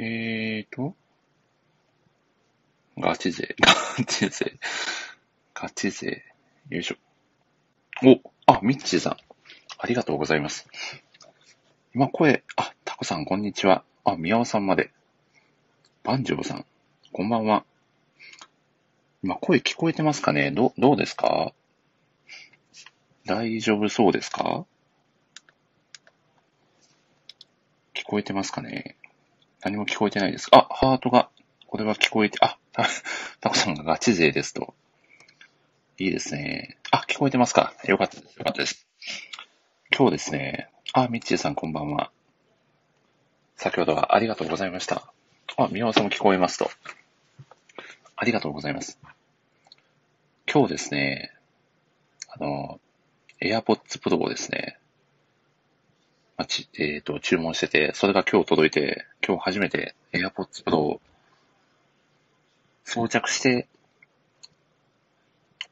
えーと、ガチ勢、ガチ勢、ガチ勢、よいしょ。お、あ、ミッチーさん、ありがとうございます。今声、あ、タコさん、こんにちは。あ、宮尾さんまで。バンジョブさん、こんばんは。今声聞こえてますかね？ど、どうですか？大丈夫そうですか？聞こえてますかね？何も聞こえてないですあ、ハートが、これは聞こえて、あ、た、タコさんがガチ勢ですと。いいですね。あ、聞こえてますか？よかったです。よかったです。今日ですね、あ、ミッチーさんこんばんは。先ほどはありがとうございました。あ、宮尾さんも聞こえますと。ありがとうございます。今日ですね、あの、AirPods Pro をですね、まち、えっ、ー、と、注文してて、それが今日届いて、今日初めて AirPods Pro を装着して、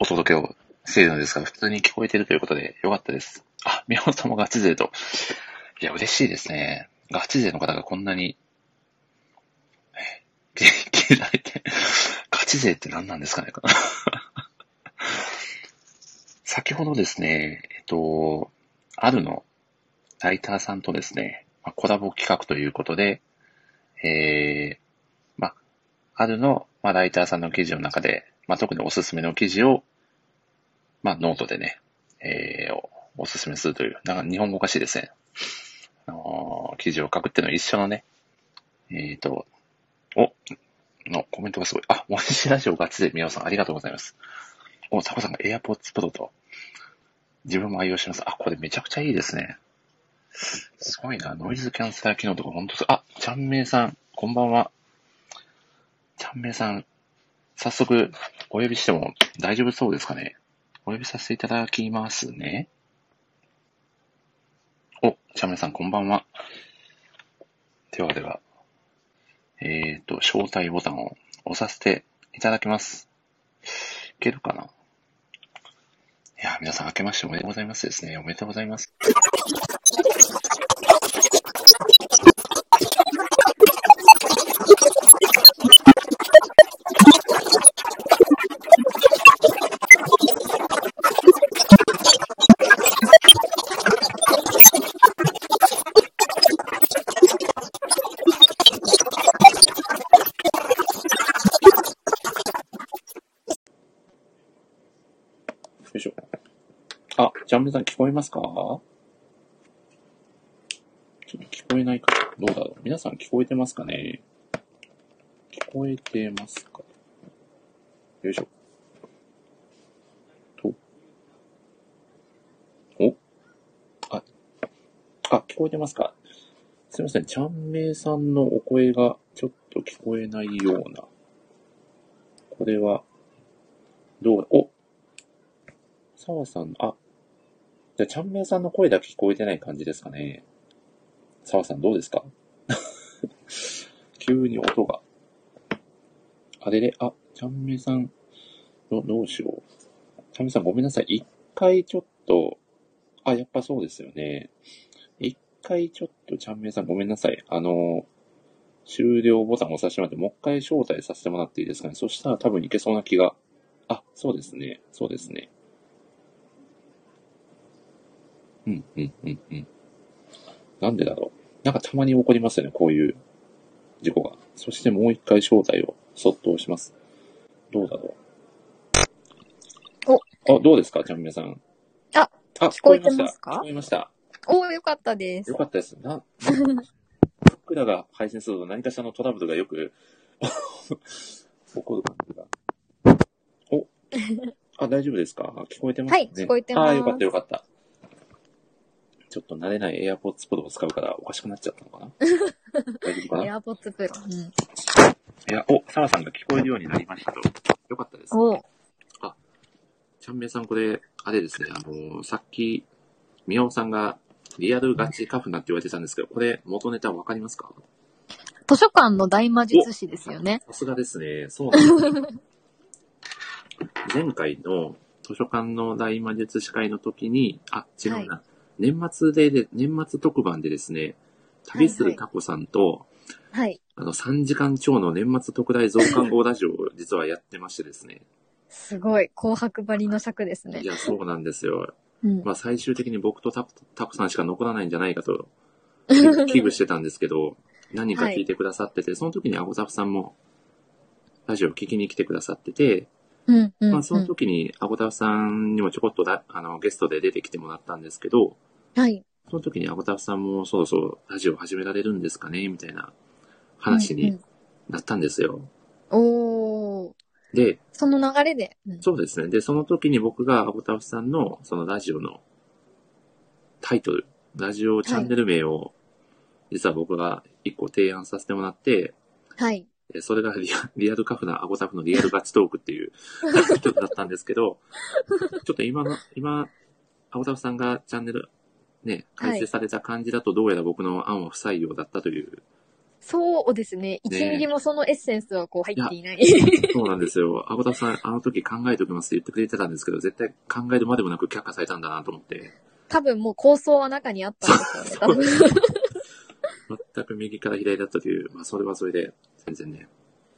お届けをしているのですが、普通に聞こえてるということで、よかったです。あ、宮本さんもガチ勢と。いや、嬉しいですね。ガチ勢の方がこんなに、聞いられて、ガチ勢って何なんですかね 先ほどですね、えっと、アルのライターさんとですね、コラボ企画ということで、えー、まあ、アルの、まあ、ライターさんの記事の中で、まあ、特におすすめの記事を、まあ、ノートでね、えー、おすすめするという、なんか日本語おかしいですね。あのー、記事を書くっていうのは一緒のね、えっ、ー、と、お、のコメントがすごい。あ、もしラジオガチで宮尾さんありがとうございます。お、タコさんが AirPods Pro と、自分も愛用します。あ、これめちゃくちゃいいですね。すごいな。ノイズキャンセラー機能とか本当すあ、ちゃんめいさん、こんばんは。ちゃんめいさん、早速お呼びしても大丈夫そうですかね？お呼びさせていただきますね。お、ちゃんめいさん、こんばんは。ではでは、えっ、ー、と、招待ボタンを押させていただきます。いけるかな？いや、皆さん明けましておめでとうございますですね。おめでとうございます。ャンメさん聞こえますか？ちょっと聞こえないか。どうだろう？皆さん聞こえてますかね？聞こえてますか？よいしょ。と。お？あ、あ、聞こえてますか？すいません。ちゃんめいさんのお声がちょっと聞こえないような。これは、どう、お。澤さん、あ、じゃあ、ちゃんめいさんの声だけ聞こえてない感じですかね。澤さんどうですか？急に音が。あれれ、あ、ちゃんめいさん、ど、どうしよう。ちゃんめいさんごめんなさい。一回ちょっと、あ、やっぱそうですよね。一回ちょっとちゃんめいさんごめんなさい。あの、終了ボタンを押させてもらって、もう一回招待させてもらっていいですかね。そしたら多分いけそうな気が。あ、そうですね。そうですね。うん、うん、うん、うん。なんでだろう。なんかたまに起こりますよね、こういう事故が。そしてもう一回招待をそっと押します。どうだろう。お。あ、どうですか、ちゃんみなさん。あ、あ、聞こえてますか？聞こえました。およかったです。よかったです。な、僕らが配信すると何かしらのトラブルがよく 起こる感じが。お。あ、大丈夫ですか？聞こえてますね。はい、聞こえてます。あ、よかったよかった。ちょっと慣れない AirPods Pro を使うからおかしくなっちゃったのかな？大丈夫かな ?AirPods Pro。うん。いや、お、サラさんが聞こえるようになりましたと。よかったです、ね。あ、ちゃんめいさんこれ、あれですね、あのー、さっき、みおさんがリアルガチカフナって言われてたんですけど、これ元ネタわかりますか？図書館の大魔術師ですよね。さすがですね。そうなんです、前回の図書館の大魔術師会の時に、あ、違うな。はい年末で、年末特番でですね、旅するタコさんと、はい。あの、3時間超の年末特大増刊号ラジオを実はやってましてですね。すごい。紅白張りの尺ですねい。や、そうなんですよ。うん。まあ最終的に僕とタコタコさんしか残らないんじゃないかと、危惧してたんですけど、何人か聞いてくださってて、その時にアゴタフさんも、ラジオ聞きに来てくださってて、うん。うん。まあその時にアゴタフさんにもちょこっとだあのゲストで出てきてもらったんですけど、はい。その時にアゴタフさんもそろそろラジオ始められるんですかねみたいな話にうんなったんですよ。うんおー。で、その流れで？うんそうですね。で、その時に僕がアゴタフさんのそのラジオのタイトル、ラジオチャンネル名を、実は僕が一個提案させてもらって、はい。えそれがリアリアルカフなアゴタフのリアルガチトークっていう タイトルだったんですけど、ちょっと今の、今、アゴタフさんがチャンネル、ね、開設された感じだとどうやら僕の案は不採用だったという、そうですね。1ねミリもそのエッセンスはこう入っていない。そうなんですよ。アゴタフさん、あの時考えておきますって言ってくれてたんですけど、絶対考えるまでもなく却下されたんだなと思って、多分もう構想は中にあったん ですよね。全く右から左だったという、まあそれはそれで全然ね、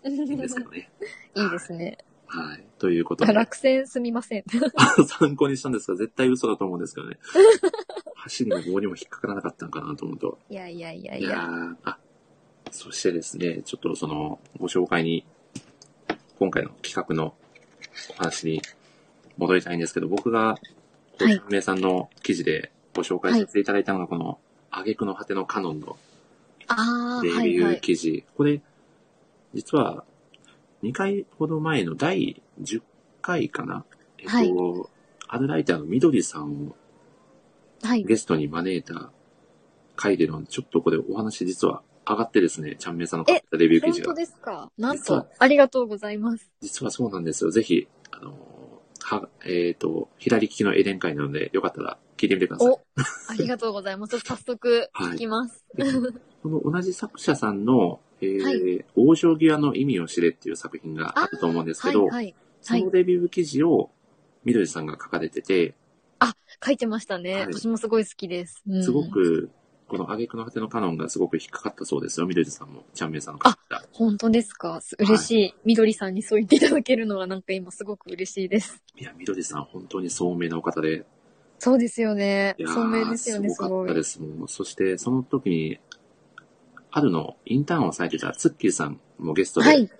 いいんですけどね。いいですね。はい。ということで、落選すみません。参考にしたんですが、絶対嘘だと思うんですけどね。箸にも棒にも引っかからなかったんかなと思うと。いやいやいやいやいや。ーあ、そしてですね、ちょっとその、ご紹介に、今回の企画のお話に戻りたいんですけど、僕が、こうはい名さんの記事でご紹介させていただいたのが、この、挙句の果てのカノンのああ、レビューはいはい。記事。これ、実は、2回ほど前の第10回かな？えっと、はいアルライターのみどりさんをはい。ゲストに招いた回での、ちょっとこれお話実は上がってですね、ちゃんめいさんの書いたレビュー記事が。本当ですか？なんと、ありがとうございます。実はそうなんですよ。ぜひ、あの、は、えっ、と、左利きのエデン会なので、よかったら聞いてみてください。お、ありがとうございます。ちょっと早速聞きます。この同じ作者さんの、えーはい往生際の意味を知れっていう作品があると思うんですけど、はいはい。そのレビュー記事を、みどりさんが書かれてて、書いてましたね。はい私もすごい好きです。うんすご。く、この挙句の果てのカノンがすごく引っかかったそうですよ。みどりさんも、ちゃんめいさんの書いた。本当ですか？す嬉しい。みどりさんにそう言っていただけるのはなんか今すごく嬉しいです。いや、みどりさん本当に聡明なお方で、そうですよねい。やー聡明ですよね、すごいすごかったで。す。もう、そしてその時に、あるのインターンをされてたツッキーさんもゲストではい。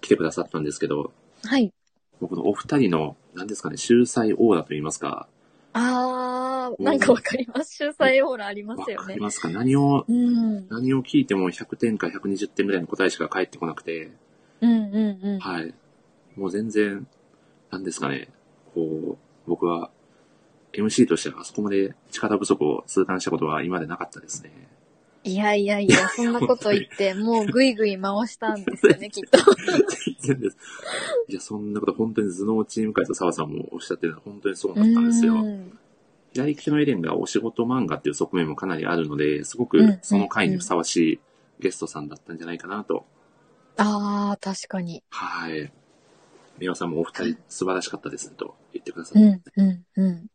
来てくださったんですけど、はい。もうこのお二人の、何ですかね、秀才オーラと言いますか、あー、なんかわかります。秀才オーラありまわすよね。かりますか？何を、うん。何を聞いても100点か120点ぐらいの答えしか返ってこなくて、うんうんうん。はい。もう全然、何ですかね、こう、僕は、MC としてはあそこまで力不足を痛感したことは今までなかったですね。いやいやいや、そんなこと言って、もうぐいぐい回したんですよね、きっと。全然です。いや、そんなこと本当に頭脳チーム会と澤さんもおっしゃってるのは本当にそうだったんですよ。うん左利きのエレンがお仕事漫画っていう側面もかなりあるので、すごくうんその回にふさわしいゲストさんだったんじゃないかなと。あー、確かに。はい。美輪さんもお二人素晴らしかったですねと言ってくださって。うん、うん、うん。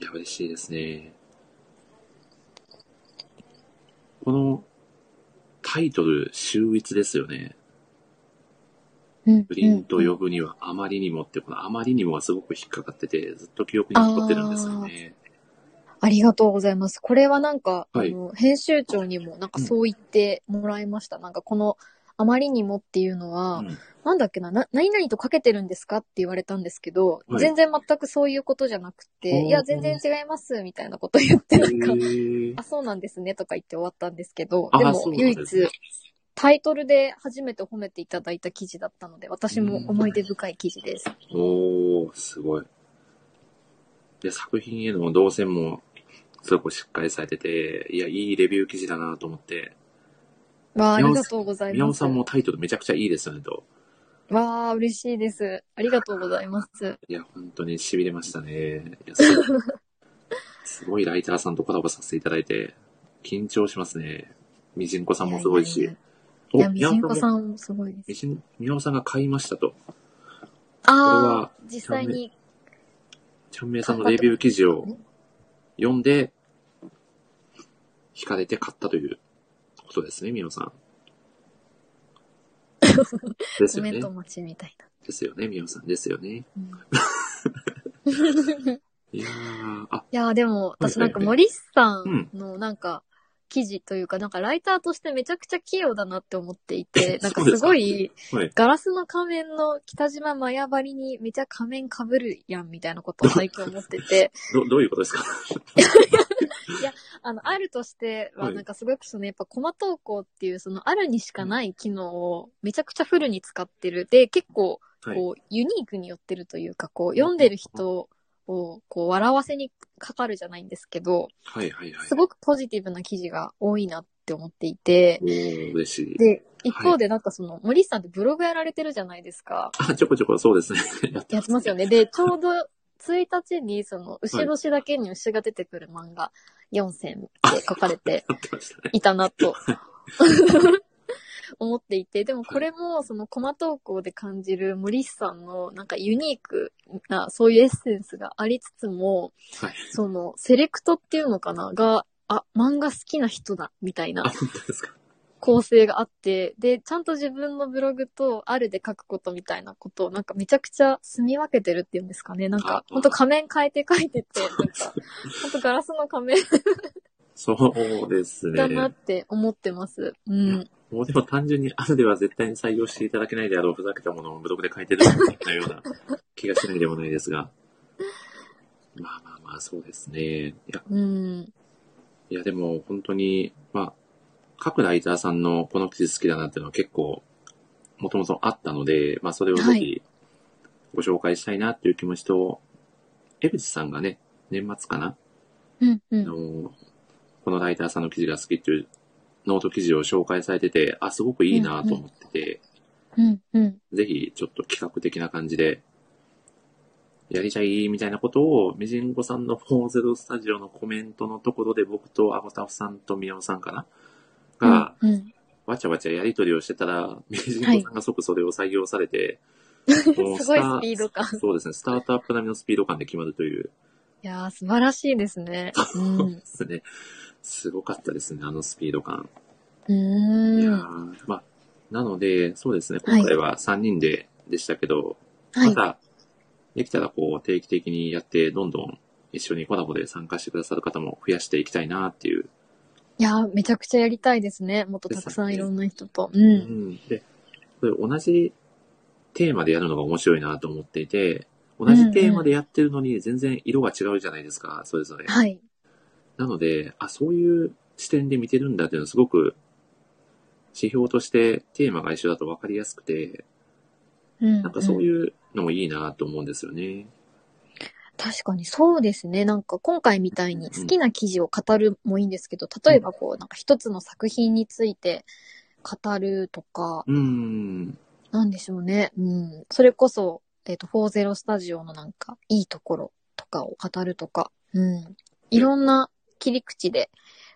いや、嬉しいですね。このタイトル、秀逸ですよね。うん。プリント呼ぶにはあまりにもって、このあまりにもがすごく引っかかってて、ずっと記憶に残ってるんですよね。ありがとうございます。これはなんか、はいあの、編集長にもなんかそう言ってもらいました。なんかこの、あまりにもっていうのは、うん。なんだっけな、な、何々とかけてるんですかって言われたんですけど、はい。全然全くそういうことじゃなくおて、ーいや、全然違います、みたいなこと言って、なんかあ、そうなんですね、とか言って終わったんですけど、あでも唯一、タイトルで初めて褒めていただいた記事だったので、私も思い出深い記事です。おー、すごい。で、作品への動線も、すごくしっかりされてて、いや、いいレビュー記事だなと思って、わあ、ありがとうございます。宮尾さんもタイトルめちゃくちゃいいですよねと。わあ、嬉しいです。ありがとうございます。いや、本当に痺れましたね。いやすごいライターさんとコラボさせていただいて、緊張しますね。みじんこさんもすごいし。いやいや、みじんこんさんもすごいです。みじん、宮尾さんが買いましたと。あはあ、実際に、ちゃんめいさんのレビュー記事を読んで、惹かれて買ったということですね、宮尾 さん。ですよねコメン。ト待ちみたいですよね、みおさんですよね。な。いやー、あ、いやーでも、はい私なんかはい森さんのなんか、記事というか、なんかライターとしてめちゃくちゃ器用だなって思っていて、なんかすごい、はい。ガラスの仮面の北島マヤバリにめちゃ仮面被るやんみたいなことを最近思ってて、ど、どういうことですか？あの、あるとしては、はいなんかすごくそのやっぱコマ投稿っていうそのあるにしかない機能をめちゃくちゃフルに使ってる。で、結構、はい。こう、ユニークによってるというか、こう、読んでる人を、こう、笑わせにかかるじゃないんですけど、はいはいはい。すごくポジティブな記事が多いなって思っていて、嬉しい。で、一方でなんかその、森さんってブログやられてるじゃないですか。あ、ちょこちょこそうですね。やってますよね。で、ちょうど1日にその、牛年だけに牛が出てくる漫画4選って書かれて。いたなと 思っていて、でもこれもそのコマ投稿で感じる森さんのなんかユニークなそういうエッセンスがありつつも、はい。そのセレクトっていうのかな？が、あ、漫画好きな人だみたいあ、な本当ですか。構成があって、で、ちゃんと自分のブログとあるで書くことみたいなことをなんかめちゃくちゃ住み分けてるっていうんですかね。なんかあ、ほんと仮面変えて書いてて、なんか、ほんとガラスの仮面そうですね。だなって思ってます。うん。もうでも単純にあるでは絶対に採用していただけないであろうふざけたものをブログで書いてるのような 気がしないでもないですが。まあまあまあ、そうですね。いや、うん。いやでも本当に、まあ、各ライターさんのこの記事好きだなっていうのは結構、もともとあったので、まあそれをぜはひご紹介したいなっていう気持ちと、江口さんがね、年末かな？うん。うあん。の、このライターさんの記事が好きっていうノート記事を紹介されてて、あ、すごくいいなと思ってて、うん。うん。ぜひちょっと企画的な感じで、やりたいみたいなことを、ミジンコさんの40スタジオのコメントのところで僕とアゴタフさんとミヤオさんかな？が、うん。わちゃわちゃやりとりをしてたら、ミジンコさんが即それを採用されて、もうすごいタスピード感。いそうですね、スタートアップ並みのスピード感で決まるという、やー、素晴らしいですね。うん。ですね。すごかったですね、あのスピード感。ういやーん。ーまあ、なので、そうですね、今回は3人ででしたけど、はい。また、できたらこう、定期的にやって、どんどん一緒にコラボで参加してくださる方も増やしていきたいなっていう。いやー、めちゃくちゃやりたいですね。もっとたくさんいろんな人と。う。うんん。で、これ同じテーマでやるのが面白いなと思っていて、同じテーマでやってるのに全然色が違うじゃないですか、それぞれ。はい。なので、あ、そういう視点で見てるんだっていうのはすごく、指標としてテーマが一緒だと分かりやすくて、うん。なんかそううんいうのもいいなと思うんですよね。確かにそうですね。なんか今回みたいに好きな記事を語るもいいんですけど、例えばこう、なんか一つの作品について語るとか、うーん。なんでしょうね。うん。それこそ、えっ、と、40スタジオのなんか、いいところとかを語るとか、うん。いろんな切り口で、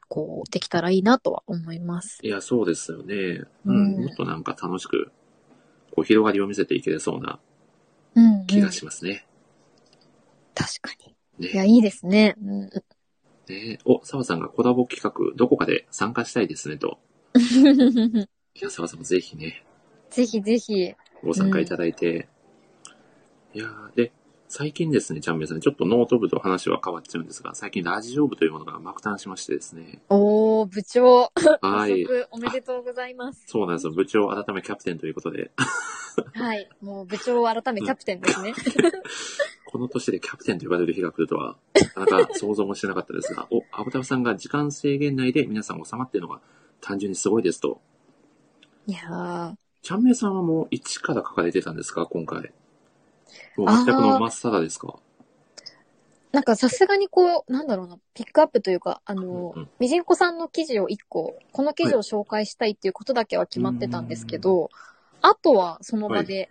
こう、できたらいいなとは思います。いや、そうですよね。ううんん。もっとなんか楽しく、こう、広がりを見せていけれそうなうん、うん。気がしますね。確かに。いや、ね。いいですね。うん。ねお、澤さんがコラボ企画、どこかで参加したいですね、と。いや、澤さんもぜひね、ぜひぜひ。ご参加いただいて。いやーで、最近ですね、ちゃんめいさん、ちょっとノート部と話は変わっちゃうんですが、最近ラジオ部というものが爆誕しましてですね。おー、部長。はい。おめでとうございます。そうなんですよ。部長改めキャプテンということで、はい。もう部長改めキャプテンですね。この年でキャプテンと呼ばれる日が来るとは、なかなか想像もしてなかったですが、お、アボタフさんが時間制限内で皆さん収まっているのが単純にすごいですと。いやー。ちゃんめいさんはもう1から書かれてたんですか今回？もう全くのまっさらですか？なんかさすがにこう、なんだろうな、ピックアップというか、あの、うんうんみじんこさんの記事を一個、この記事を紹介したいっていうことだけは決まってたんですけど、あとはその場で、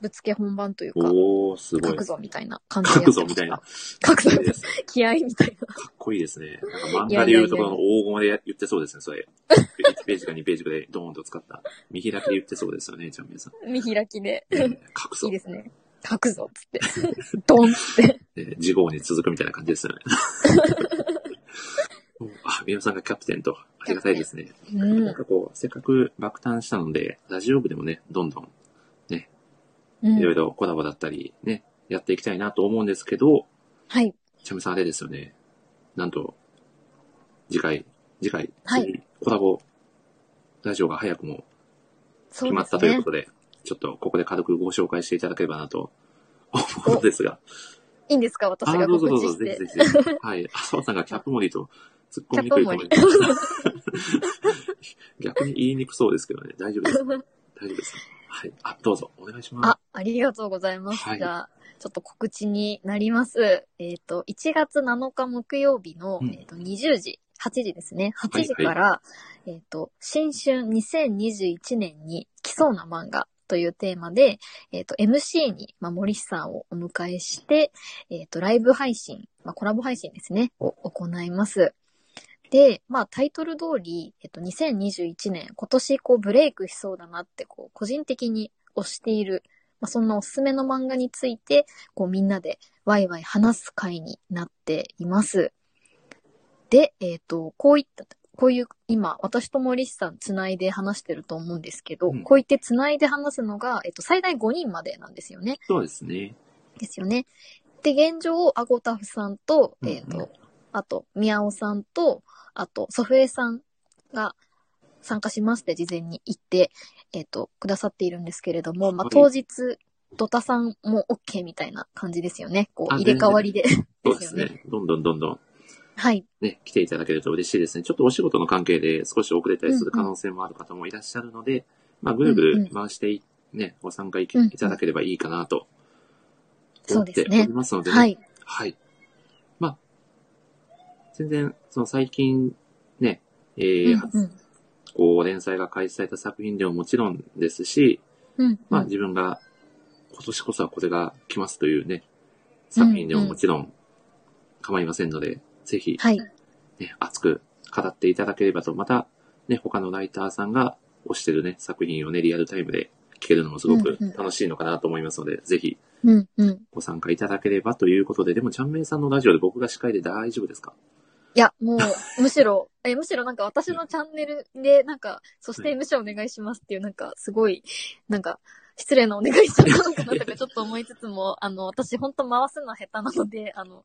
ぶつけ本番というか、おー、すごい書く。ぞみたいな感じで書くぞみたいな。。書くぞです。気合みたいな。かっこいいですね。なんか漫画で言うところの大駒でや言ってそうですね、それ。1ページか2ページかでドーンと使った。見開きで言ってそうですよね、ちゃんめいさん。見開きで。ね書くぞいい。ですね。書くぞっつって。ドンって。ね事後に続くみたいな感じですよね。あ、宮尾さんがキャプテンと、ありがたいですね。うん。なんかこう、せっかく爆誕したので、ラジオ部でもね、どんどんうんいろいろコラボだったりね、やっていきたいなと思うんですけど、はい。ちゃみさんあれですよね。なんと、次回、次回、はい次コラボラジオが早くも決まったというこね。とで、ちょっとここで軽くご紹介していただければなと思うのですが。いいんですか？私あがどうぞどうぞ、告知して。ぜひぜひ。はい。あ、澤さんがキャップモリと突っ込みにくいと思います。逆に言いにくそうですけどね。大丈夫です。大丈夫です。はい。あ、どうぞ、お願いします。あ、ありがとうございます。はいじゃあ、ちょっと告知になります。えっ、と、1月7日木曜日の、うんえっと20時、8時ですね。8時はいから、えっ、と、新春2021年に来そうな漫画というテーマで、えっ、と、MC に、まあ、森さんをお迎えして、えっ、と、ライブ配信、まあ、コラボ配信ですね、を行います。で、まあタイトル通り、えっと、2021年、今年こうブレイクしそうだなって、こう、個人的に推している、まあそんなおすすめの漫画について、こうみんなでワイワイ話す会になっています。で、えっ、と、こういった、こういう、今、私と森さんつないで話してると思うんですけど、うんこう言ってつないで話すのが、えっと、最大5人までなんですよね。そうですね。ですよね。で、現状、アゴタフさんと、うんうんえっ、と、あと、宮尾さんと、あと、ソフエさんが参加しますって事前に言って、えっ、と、くださっているんですけれども、まあ、はい当日、ドタさんも OK みたいな感じですよね。こう、あ入れ替わりで。そうでですね。どんどんどんどんはい。ね、来ていただけると嬉しいですね。ちょっとお仕事の関係で少し遅れたりする可能性もある方もいらっしゃるので、まあ、ぐるぐる回してい、ね、ご参加い,、うんうんただければいいかなと思っておそうですねりますのでね。はい。はい。まあ、全然、その最近ね、えーうんうんこう、連載が開始された作品でももちろんですし、うんまあうん自分が今年こそはこれが来ますというね、作品でももちろん構いませんので、ぜひ、はい。ね、熱く語っていただければと、また、ね、他のライターさんが推してるね、作品をね、リアルタイムで聞けるのもすごくうんうん楽しいのかなと思いますので、ぜひうんうん。ご参加いただければということで、でも、ちゃんめいさんのラジオで僕が司会で大丈夫ですか？いや、もう、むしろ、え、むしろなんか私のチャンネルで、なんか、そして MC お願いしますっていう、なんか、すごい、なんか、失礼なお願いしちゃったのかなとかちょっと思いつつも、あの、私本当回すのは下手なので、あの、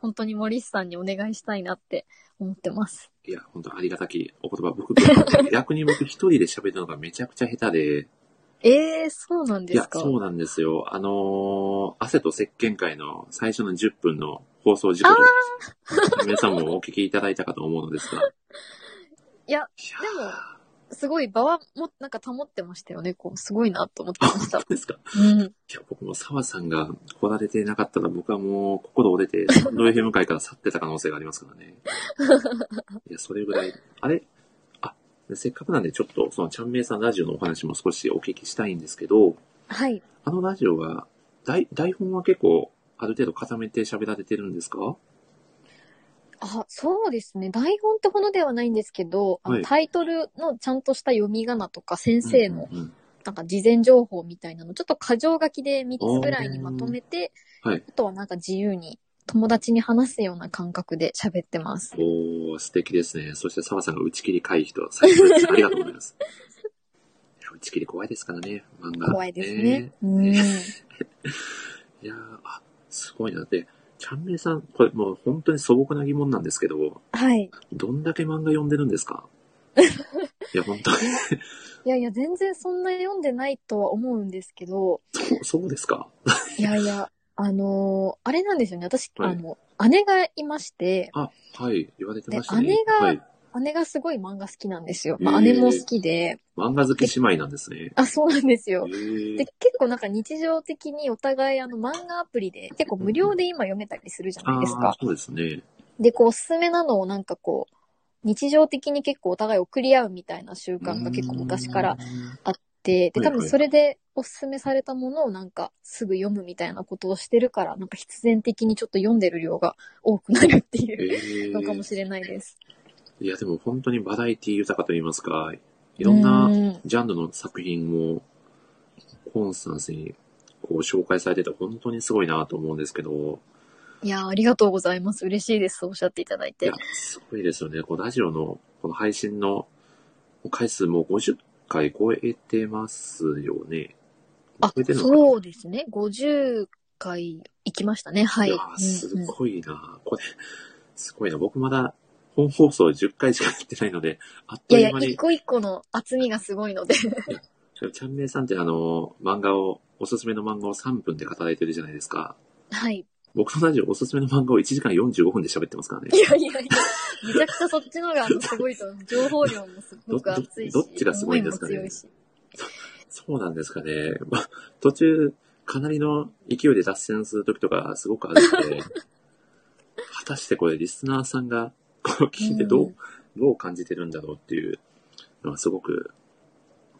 本当に森さんにお願いしたいなって思ってます。いや、本当ありがたきお言葉。僕、逆に僕一人で喋るのがめちゃくちゃ下手で、ええー、そうなんいや、ですか？そうなんですよ。あのー汗と石鹸会の最初の10分の放送事故で、皆さんもお聞きいただいたかと思うのですが。いや、でも、すごい場はも、なんか保ってましたよね。こう、すごいなと思ってました本当。ですか？うん。いや、僕も澤さんが来られてなかったら僕はもう心折れて、スタンド FM 会から去ってた可能性がありますからね。いや、それぐらい。あれ？あ、せっかくなんでちょっとそのちゃんめいさんラジオのお話も少しお聞きしたいんですけど、はい。あのラジオは、台台本は結構ある程度固めて喋られてるんですか？あ、そうですね。台本ってほどではないんですけど、あのはいタイトルのちゃんとした読み仮名とか先生のうんうんなんか事前情報みたいなの、ちょっと過剰書きで3つぐらいにまとめて、はいあとはなんか自由に友達に話すような感覚で喋ってます。おー、素敵ですね。そして澤さんが打ち切り回避と最初です。ありがとうございます。い や打ち切り怖いですからね、漫画。怖いですね。うん。いやー、あ、すごいな。で、ちゃんめいさん、これもう本当に素朴な疑問なんですけど、はい。どんだけ漫画読んでるんですか？いや、本当に、いやいや、全然そんな読んでないとは思うんですけど、そう、そうですかいやいや、あのーあれなんですよね。私、はいあの、姉がいまして、あ、はい、言われてましたね。で姉がはい。姉がすごい漫画好きなんですよ。まあ、姉も好きで、漫画好き姉妹なんですね。あ、そうなんですよで、結構なんか日常的にお互いあの漫画アプリで結構無料で今読めたりするじゃないですか。あーそうですね。で、こうおすすめなのをなんかこう、日常的に結構お互い送り合うみたいな習慣が結構昔からあって、で、多分それでおすすめされたものをなんかすぐ読むみたいなことをしてるから、なんか必然的にちょっと読んでる量が多くなるっていうへのかもーしれないです。いや、でも本当にバラエティ豊かと言いますか、いろんなうんジャンルの作品をコンスタンスにこう紹介されてて本当にすごいなと思うんですけど、いやー、ありがとうございます。嬉しいです。おっしゃっていただいていや。、すごいですよね。このラジオの、この配信の回数も50回超えてますよね。あそうですね。50回行きましたね。はい。いやー、すうんうんごいな、これ、すごいな。僕まだ本放送10回しかやってないので、あっいやいや、という間に一、個一個の厚みがすごいので。チャンメイさんってあの、漫画を、おすすめの漫画を3分で語られてるじゃないですか。はい。僕のラジオおすすめの漫画を1時間45分で喋ってますからねい。やいやいや、めちゃくちゃそっちのがあのすごいと思う。情報量もすごく熱いし。どどどっちがすごいんですかね？思も強いしそうなんですかね。まあ、途中、かなりの勢いで脱線する時とかすごくあるので、果たしてこれリスナーさんがこう聞いてどう、うんどう感じてるんだろうっていうのはすごく、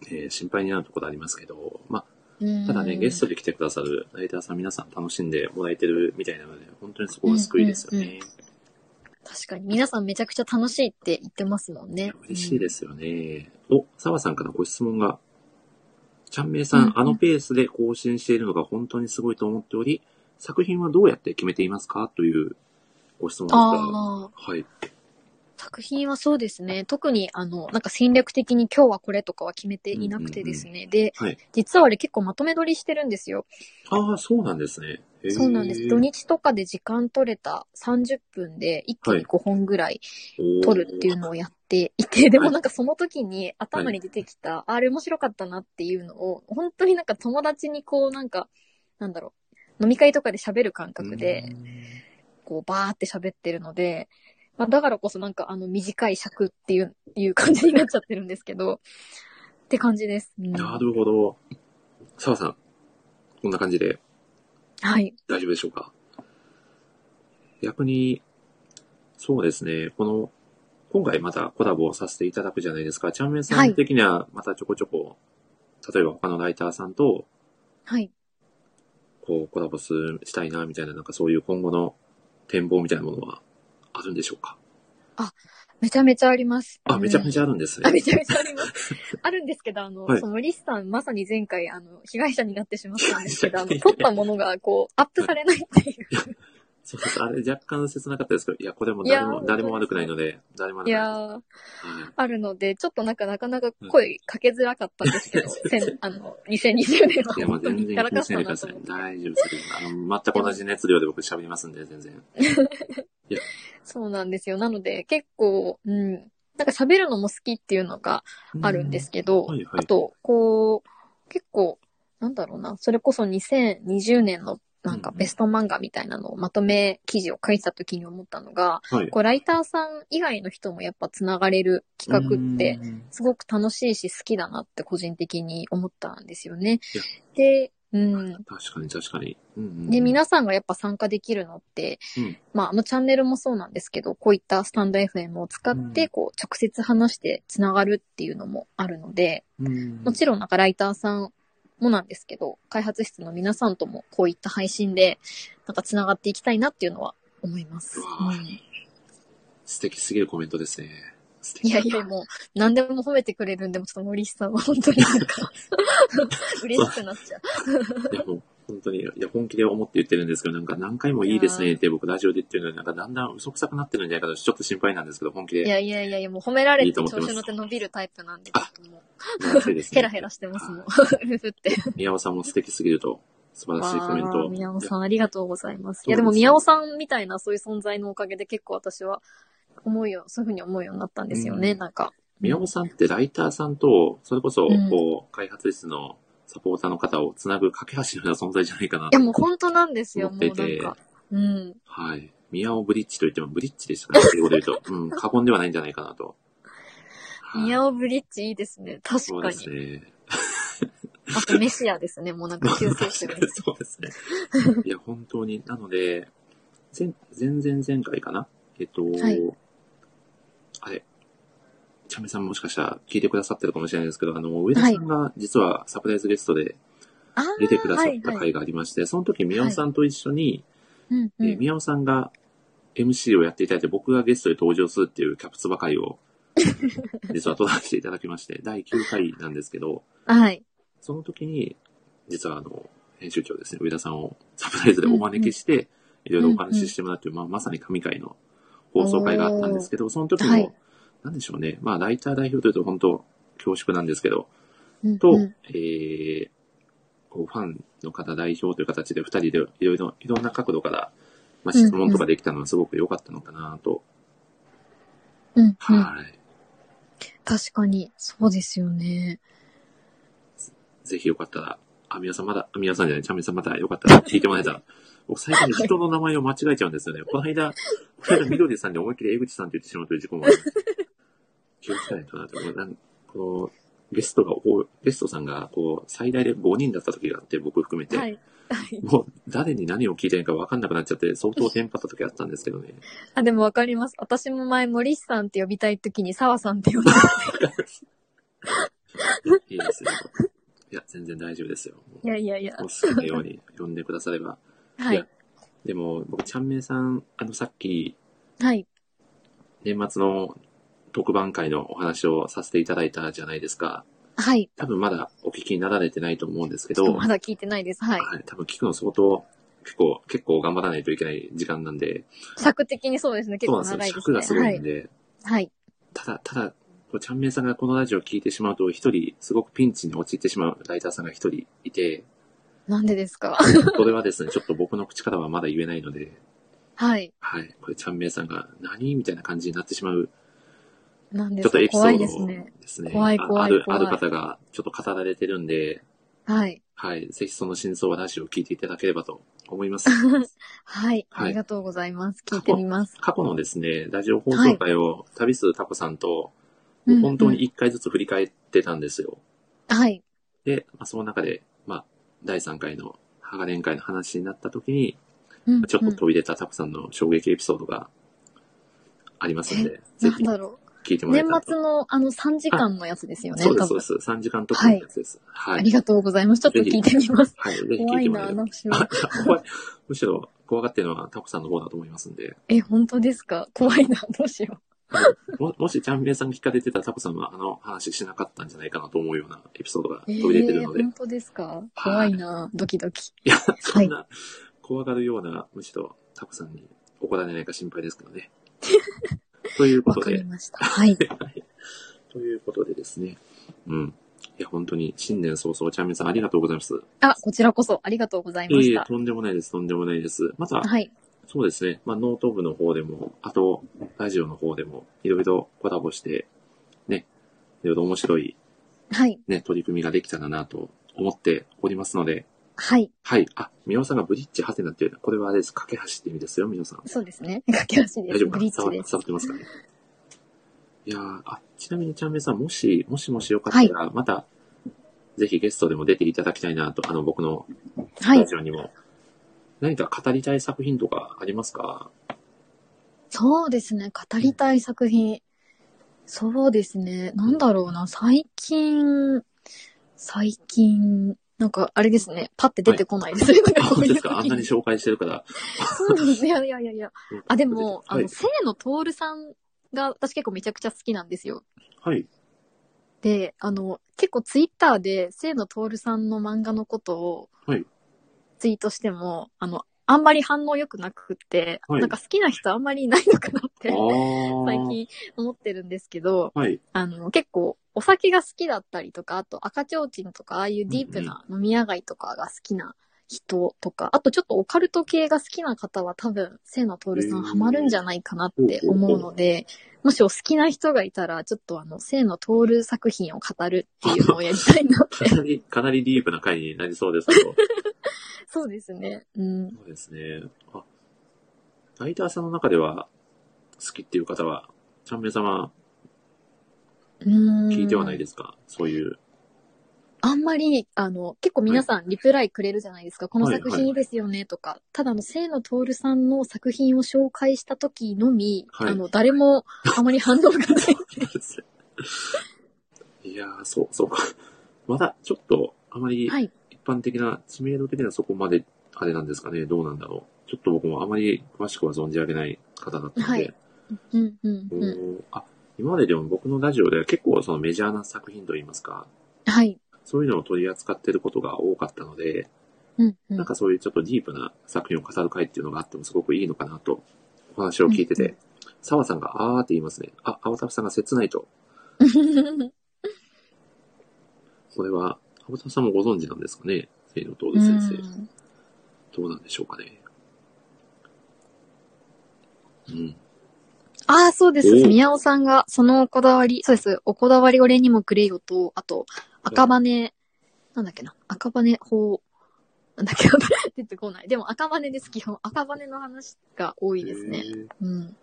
えー心配になるところありますけど、まあ、うんただね、ゲストで来てくださるライターさん皆さん楽しんでもらえてるみたいなので、本当にそこが救いですよね。確かに。皆さんめちゃくちゃ楽しいって言ってますもんね。嬉しいですよね。お、澤さんからご質問が。ちゃんめいさん、うんうんあのペースで更新しているのが本当にすごいと思っており、作品はどうやって決めていますか？というご質問が。はい。作品はそうですね。特に、あの、なんか戦略的に今日はこれとかは決めていなくてですね。で、はい。実はあれ結構まとめ撮りしてるんですよ。ああ、そうなんですね。そうなんです。土日とかで時間取れた30分で一気に5本ぐらい撮るっていうのをやっていて、でもなんかその時に頭に出てきた、あれ面白かったなっていうのを、本当になんか友達にこうなんか、なんだろう、飲み会とかで喋る感覚で、こうバーって喋ってるので、まあ、だからこそなんかあの短い尺っていう、いう感じになっちゃってるんですけど、って感じです。うんなるほど。澤さん、こんな感じではい。大丈夫でしょうか？逆に、そうですね、この、今回またコラボをさせていただくじゃないですか。チャンメンさん的にはまたちょこちょこ、例えば他のライターさんと、はい。こう、コラボする、したいな、みたいな、なんかそういう今後の展望みたいなものは？あるんでしょうか？めちゃめちゃあります。あ、めちゃめちゃ、ゃあるんですあ、ね。めちゃめちゃあります。あるんですけど、あの、はいそのリスさん、まさに前回、あの、被害者になってしまったんですけど、あの、撮ったものが、こう、アップされないっていう。そうです。あれ若干切なかったですけど、いや、これもいや誰も、ー誰も悪くないので、誰も悪くないいやー、はい。あるので、ちょっとなんかなかなか声かけづらかったんですけど、せんあの、2020年はいや、もう全然気にしないでください。大丈夫です。あの、全く同じ熱量で僕喋りますんで、全然。そうなんですよ。なので、結構、うん、なんか喋るのも好きっていうのがあるんですけど、はいはいあと、こう、結構、なんだろうな、それこそ2020年のなんかうんベスト漫画みたいなのをまとめ記事を書いてた時に思ったのが、はい。こうライターさん以外の人もやっぱつながれる企画ってうん、すごく楽しいし好きだなって個人的に思ったんですよね。で、うん。確かに確かに。うんうんで、皆さんがやっぱ参加できるのって、うんまあ、あのチャンネルもそうなんですけど、こういったスタンド FM を使って、こう、直接話してつながるっていうのもあるので、うんもちろんなんかライターさんもなんですけど、開発室の皆さんともこういった配信で、なんかつながっていきたいなっていうのは思います。素敵すぎるコメントですね。いやいや、もう、何でも褒めてくれるんで、もちょっと森さんは本当になんか、嬉しくなっちゃう。当に、いや、本気で思って言ってるんですけど、なんか何回もいいですねって僕ラジオで言ってるのに、なんかだんだん嘘くさくなってるんじゃないかと、ちょっと心配なんですけど、本気で。いやいやいやいや、もう褒められて調子乗って伸びるタイプなんで、ちょっともう、ヘラヘラしてますもん。ふふって。宮尾さんも素敵すぎると、素晴らしいコメンわトー宮尾さん、ありがとうございます。いや、でも宮尾さんみたいなそういう存在のおかげで結構私は思うよ、そういうふうに思うようになったんですよね、うんなんか。宮尾さんってライターさんと、それこそ、うんこう、開発室のサポーターの方をつなぐ架け橋のような存在じゃないかないや、もう本当なんですよ、思もうっててなんか。うん。はい。宮尾ブリッジと言ってもブリッジでしたかね、英語で言うと。うん、過言ではないんじゃないかなと。はい宮尾ブリッジいいですね、確そうかに。ですね。あとメシアですね、もうなんか救世主です。そうですね。いや、本当に。なので、前、前々前回かな？えっと、はいあれ、チャメさんもしかしたら聞いてくださってるかもしれないですけど、あの、上田さんが実はサプライズゲストで出てくださっはいはいた回がありまして、その時宮尾さんと一緒に、うんうん。えー宮尾さんが MC をやっていただいて、僕がゲストで登場するっていうキャプツバ会を、実は撮らせていただきまして、第9回なんですけど、はい。その時に、実はあの、編集長ですね、上田さんをサプライズでお招きして、いろいろお話ししてもらって、まあ、まさに神会の放送会があったんですけど、その時も、はいなんでしょうね。まあ、ライター代表というと本当恐縮なんですけど、うんと、うんえー、こうファンの方代表という形で二人でいろいろ、いろんな角度から、まあ、質問とかできたのはすごく良かったのかなと。うんうんはい。確かに、そうですよね。ぜひよかったら、あ、皆さんまだ、あ皆さんじゃない、ちゃんみさんまだよかったら聞いてもらえたら。僕最近人の名前を間違えちゃうんですよね。この間、この間みどりさんで思いっきり江口さんって言ってしまうという事故もある。気をつけないとなと。なんこのゲストがゲストさんが、こう、最大で5人だった時があって、僕含めて。はい。はい。もう、誰に何を聞いていいか分かんなくなっちゃって、相当テンパった時あったんですけどね。あ、でもわかります。私も前、森さんって呼びたいときに、澤さんって呼んでいいですよ。いや、全然大丈夫ですよ。もいやいやいやう、お。好きなように呼んでくだされば。はいや。でも、僕、ちゃんめいさん、あの、さっき、はい。年末の特番会のお話をさせていただいたじゃないですか。はい。多分まだお聞きになられてないと思うんですけど、まだ聞いてないです。はい。はい、多分聞くの相当、結構、結構頑張らないといけない時間なんで、尺的にそうですね。結構そうなんですよ。長いですね。尺がすごはいい。んで、はい。ただ、ただ、こうちゃんめいさんがこのラジオを聞いてしまうと、一人、すごくピンチに陥ってしまうライターさんが一人いて、なんでですか？それはですね、ちょっと僕の口からはまだ言えないので、はい。はい、これちゃんめいさんが何？みたいな感じになってしまう、なんでちょっとすか怖いエピソードですね。ですね。怖い怖いあある、怖いある方がちょっと語られてるんで、はい。はい、ぜひその真相はラジオを聞いていただければと思います。はい。はいありがとうございます。聞いてみます。過去のですね、ラジオ放送会を旅するタコさんと、うん本当に一回ずつ振り返ってたんですよ。はい。で、まあ、その中で、まあ、第3回の鋼連会の話になった時に、うんちょっと飛び出たタコさんの衝撃エピソードがありますので、ぜひなんだろ聞いてう。年もらえたらと。末のあの3時間のやつですよね。そうです、そうです。3時間特訓のやつです。はい。ありがとうございます。ちょっと聞いてみます。はい。ぜひ聞怖いな、いてもらえれば。どうしようあ、怖い。むしろ怖がってるのはタコさんの方だと思いますんで、え、本当ですか？怖いな、どうしよも もしちゃんめいさんが聞かれてたらタコさんはあの話しなかったんじゃないかなと思うようなエピソードがう。え飛び出てるー、ので、本当ですか？怖いな、ドキドキ。いや、そんな怖がるような、むしろタコさんに怒られないか心配ですけどね。というこわとで、かりました。はい。はいということでですね。うん。いや、本当に新年早々、ちゃんめいさんありがとうございます。あ、こちらこそありがとうございまいえいえ、した。とんでもないです、とんでもないです。また、はい。そうですね。まあ、ノート部の方でも、あと、ラジオの方でも、いろいろコラボして、ね、いろいろ面白い、はい。ね、取り組みができたらなと思っておりますので、はい。はい。あ、みおさんがブリッジハテナっていう、これはあれです。架け橋って意味ですよ、みおさん。そうですね。駆け足です。大丈夫ブリッジです伝わ。ってますかね？いやーあ、ちなみにちゃんめいさん、もし、もしもしよかったら、また、ぜひゲストでも出ていただきたいなと、あの、僕のはい。ラジオにも。何か語りたい作品とかありますか？そうですね。語りたい作品。そうですね。なんだろうな。最近、最近、なんか、あれですね。パッて出てこないです。なんあ、かこうですかあんなに時紹介してるから。そうなんです。いやいやいやいや。あ、でも、あの、はい。清野徹さんが私結構めちゃくちゃ好きなんですよ。はい。で、あの、結構ツイッターで清野徹さんの漫画のことをはいツイートしても、あの、あんまり反応良くなくって、はいなんか好きな人あんまりいないのかなってあー。最近思ってるんですけど、はい。あの、結構お酒が好きだったりとか、あと赤ちょうちんとか、ああいうディープな飲み屋街とかが好きな人とか、あとちょっとオカルト系が好きな方は多分、清野徹さんハマるんじゃないかなって思うので、もしお好きな人がいたら、ちょっとあの、清野徹作品を語るっていうのをやりたいなって。かなり、かなりディープな回になりそうですけど。そうですね。うん。そうですね。あ、ライターさんの中では、好きっていう方は、ちゃんめいさんはうーん聞いてはないですか、そういう。あんまり、あの、結構皆さんリプライくれるじゃないですか。このはい作品いいですよねとか。ただ、あの、清野徹さんの作品を紹介した時のみ、はいあの、誰もあまり反応がない。いやー、そう、そうか。まだ、ちょっと、あまり、はい。一般的な、知名度的にはそこまで、あれなんですかね、どうなんだろう。ちょっと僕もあまり詳しくは存じ上げない方だったので、はいうん、うん、おうーあ、今まででも僕のラジオでは結構そのメジャーな作品といいますか、ん。はい。そういうのを取り扱ってることが多かったので、うんうんなんかそういうちょっとディープな作品を語る会っていうのがあってもすごくいいのかなと、お話を聞いてうんうて、澤さんがあーって言いますね。あ、青田さんが切ないと。これは、青田さんもご存知なんですかね？聖の東先生。うんどうなんでしょうかね？うん。ああ、そうです。お宮尾さんが、そのこだわり、そうです。おこだわり俺にもくれよと、あと、赤羽、なんだっけな、赤羽法、なんだっけな、出てこない。でも赤羽です、基本。赤羽の話が多いですね。うん。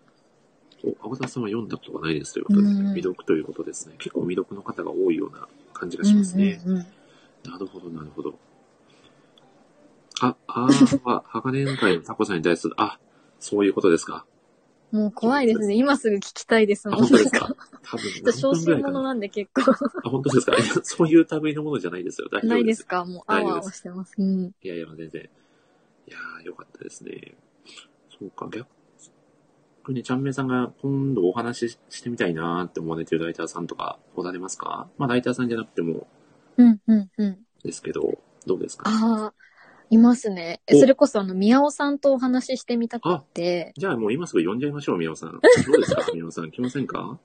お、青田さんは読んだことがないですということですね。うん未読ということですね。結構未読の方が多いような感じがしますね。うんうんうんなるほど、なるほど。あ、あーは、鋼の会のタコさんに対する、あ、そういうことですか。もう怖いですね。今すぐ聞きたいですあ、もん。本当ですか？多分小心。者なんで結構。あ、本当ですか？そういう類のものじゃないですよ。大丈夫です。ないですか？もう、あわあわしてます。うん。いやいや、全然。いやー、よかったですね。そうか、逆に、ちゃんめいさんが今度お話ししてみたいなーって思われてるライターさんとかおられますか？まあ、ライターさんじゃなくてもうん、うん、うん。ですけど、どうですか？ああ、いますね。お。それこそあの、宮尾さんとお話ししてみたくて、じゃあもう今すぐ呼んじゃいましょう、宮尾さん。どうですか宮尾さん、来ませんか？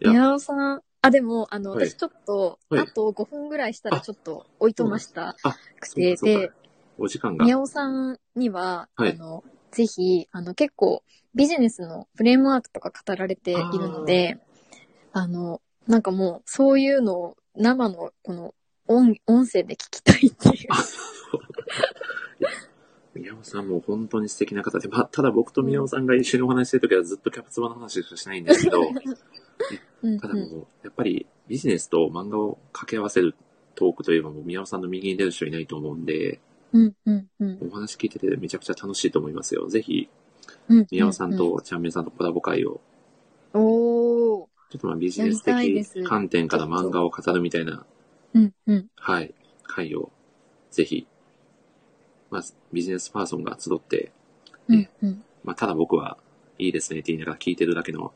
宮尾さん、あ、でも、あの、はい私ちょっと、はい。あと5分ぐらいしたらちょっとおいとましたあ、くて、でか、お時間が。宮尾さんには、はい。あの、ぜひ、あの、結構、ビジネスのフレームワークとか語られているので、あの、なんかもう、そういうのを生の、この、音、音声で聞きたいっていう。宮尾さんも本当に素敵な方で、まあ、ただ僕と宮尾さんが一緒にお話ししてるときはずっとキャプツバの話しかしないんですけど、うんただもう、やっぱりビジネスと漫画を掛け合わせるトークといえばもう宮尾さんの右に出る人いないと思うんで、うん、うん、うん。お話聞いててめちゃくちゃ楽しいと思いますよ。ぜひ、うん宮尾さんとちゃんめいさんとコラボ会を、うん、おー。ちょっとまあビジネス的す観点から漫画を語るみたいな、うん、うん。はい、会を、ぜひ、まあ、ビジネスパーソンが集って、うん、うん。まあ、ただ僕はいいですねって言いながら聞いてるだけの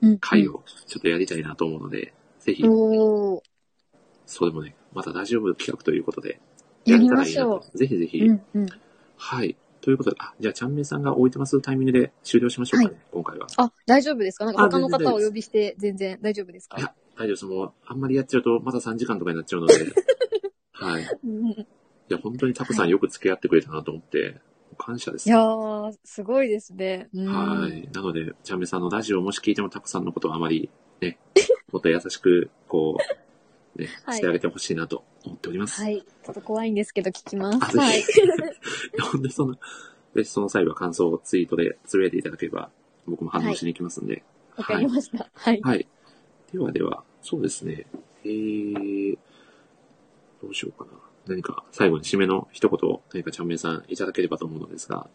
うん。会をちょっとやりたいなと思うので、ぜひ。それもね、またラジオ部企画ということで、やりれたらいいなましょと。ぜひぜひ、う。うん、うん。はい。ということで、あ、じゃあ、ちゃんめいさんが置いてますタイミングで終了しましょうかね、今回は。あ、大丈夫ですか？なんか他の方をお呼びして全然大丈夫ですか？いや、大丈夫です。もう、あんまりやっちゃうと、また3時間とかになっちゃうので、はい。いうんや、本当にタコさんよく付き合ってくれたなと思って、感謝です。いやー、すごいですね。うんはい。なので、ちゃんめいさんのラジオをもし聞いてもタコさんのことはあまり、ね、もっと優しく、こう、ね、はいしてあげてほしいなと思っております。はい。ちょっと怖いんですけど聞きます。はい。ほんで、その、で、その際は感想をツイートでつぶやいていただければ、僕も反応しに行きますんで。わかりました。はい。はい。ではでは、そうですね。えー、どうしようかな。何か、最後に締めの一言、何かちゃんめいさんいただければと思うのですが。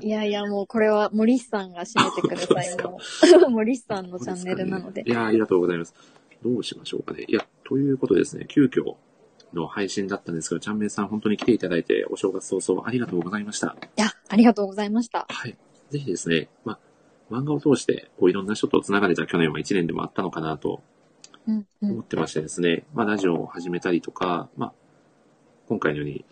いやいや、もうこれは森さんが締めてください。あもう森さんのチャンネルなのでい。やー、ありがとうございます。どうしましょうかね。いや、ということでですね、急遽の配信だったんですけど、ちゃんめいさん本当に来ていただいて、お正月早々ありがとうございました。いや、ありがとうございました。はい。ぜひですね、まあ、漫画を通して、こういろんな人と繋がれた去年は1年でもあったのかなと。思ってましてですね、まあ、ラジオを始めたりとか、まあ、今回のように、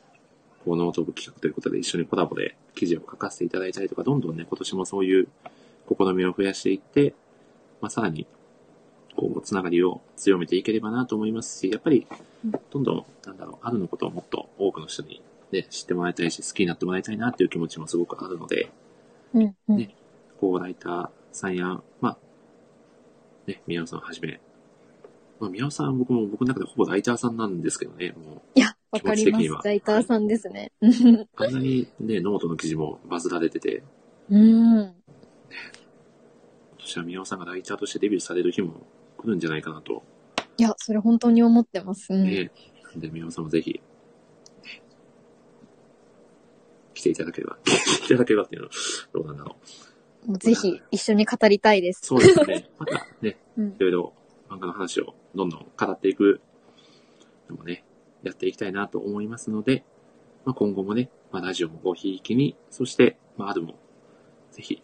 こう、ノート部企画ということで一緒にコラボで記事を書かせていただいたりとか、どんどんね、今年もそういう試みを増やしていって、まあ、さらに、こう、つながりを強めていければなと思いますし、やっぱりうん、どんどん、なんだろう、あるのことをもっと多くの人に、ね、知ってもらいたいし、好きになってもらいたいなっていう気持ちもすごくあるので、うん、うん。ねこう、ライターさんや、まあ、ね、宮尾さんをはじめ、まあ、宮尾さんは僕も僕の中でほぼライターさんなんですけどね、もいや、わかります。ライターさんですね。う、あんなにね、ノートの記事もバズられてて、うん。今年は宮尾さんがライターとしてデビューされる日も来るんじゃないかなと、いや、それ本当に思ってます。うん。ね、で、宮尾さんもぜひ、ね来ていただければ、来ていただければっていうのは、どうなんだろう。ぜひ一緒に語りたいです。そうですね。またね、うんいろいろ漫画の話をどんどん語っていくのもね、やっていきたいなと思いますので、まあ、今後もね、まあ、ラジオもごひいきに、そして、まあ、あるも、ぜひ、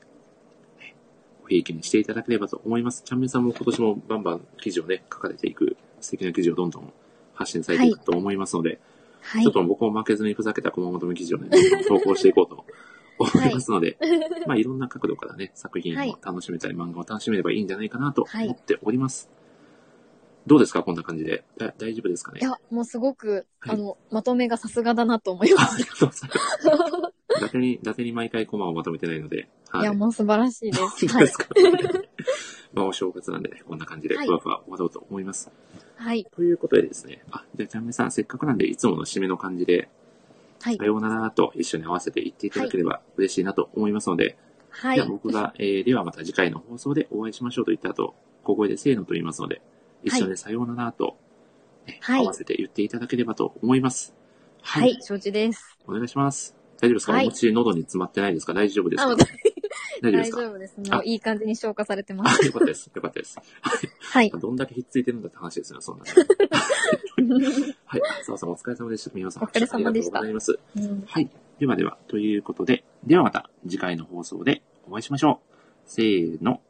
ね、ごひいきにしていただければと思います。ちゃんめいさんも今年もバンバン記事をね、書かれていく、素敵な記事をどんどん発信されていくと思いますので、はいちょっ。と僕も負けずにふざけた熊本の記事をね、投稿していこうと思いますので、まあいろんな角度からね、作品を楽しめたり、漫画を楽しめればいいんじゃないかなと思っております。どうですかこんな感じで？だ大丈夫ですかね？いや、もうすごく、はいあの、まとめがさすがだなと思いましありがとうございます。伊達に、伊達に毎回コマをまとめてないので、た。はいい。や、もう素晴らしいです。はい本当です。か、まあお正月なんでね、こんな感じではいふわふわ終わろうと思います。はい。ということでですね、あ、じゃあ、ちゃんめさん、せっかくなんで、いつもの締めの感じで、はいさ。ようならと一緒に合わせて言っていただければ嬉しいなと思いますので、はいじゃあ。僕が、えー、ではまた次回の放送でお会いしましょうと言った後、小声でせーのと言いますので、一緒にさようならと、ねはい合わせて言っていただければと思います。ははい。承知です。お願いします。大丈夫ですか、はいお餅喉に詰まってないですか？大丈夫ですあ、かもう 大丈夫ですか？丈夫です。もういい感じに消化されてます。あ、よかったです。よかったです。はい。どんだけひっついてるんだって話ですよ、そんな。はい。澤さんお疲れ様でした。皆さん、お疲れ様でしたありがとうございます。うんはい。ではでは、ということで、ではまた次回の放送でお会いしましょう。せーの。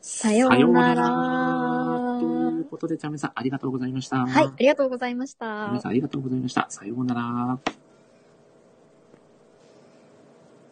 さようならということで、ちゃんめさんありがとうございました。はい。ありがとうございました皆。さんありがとうございました。さようなら。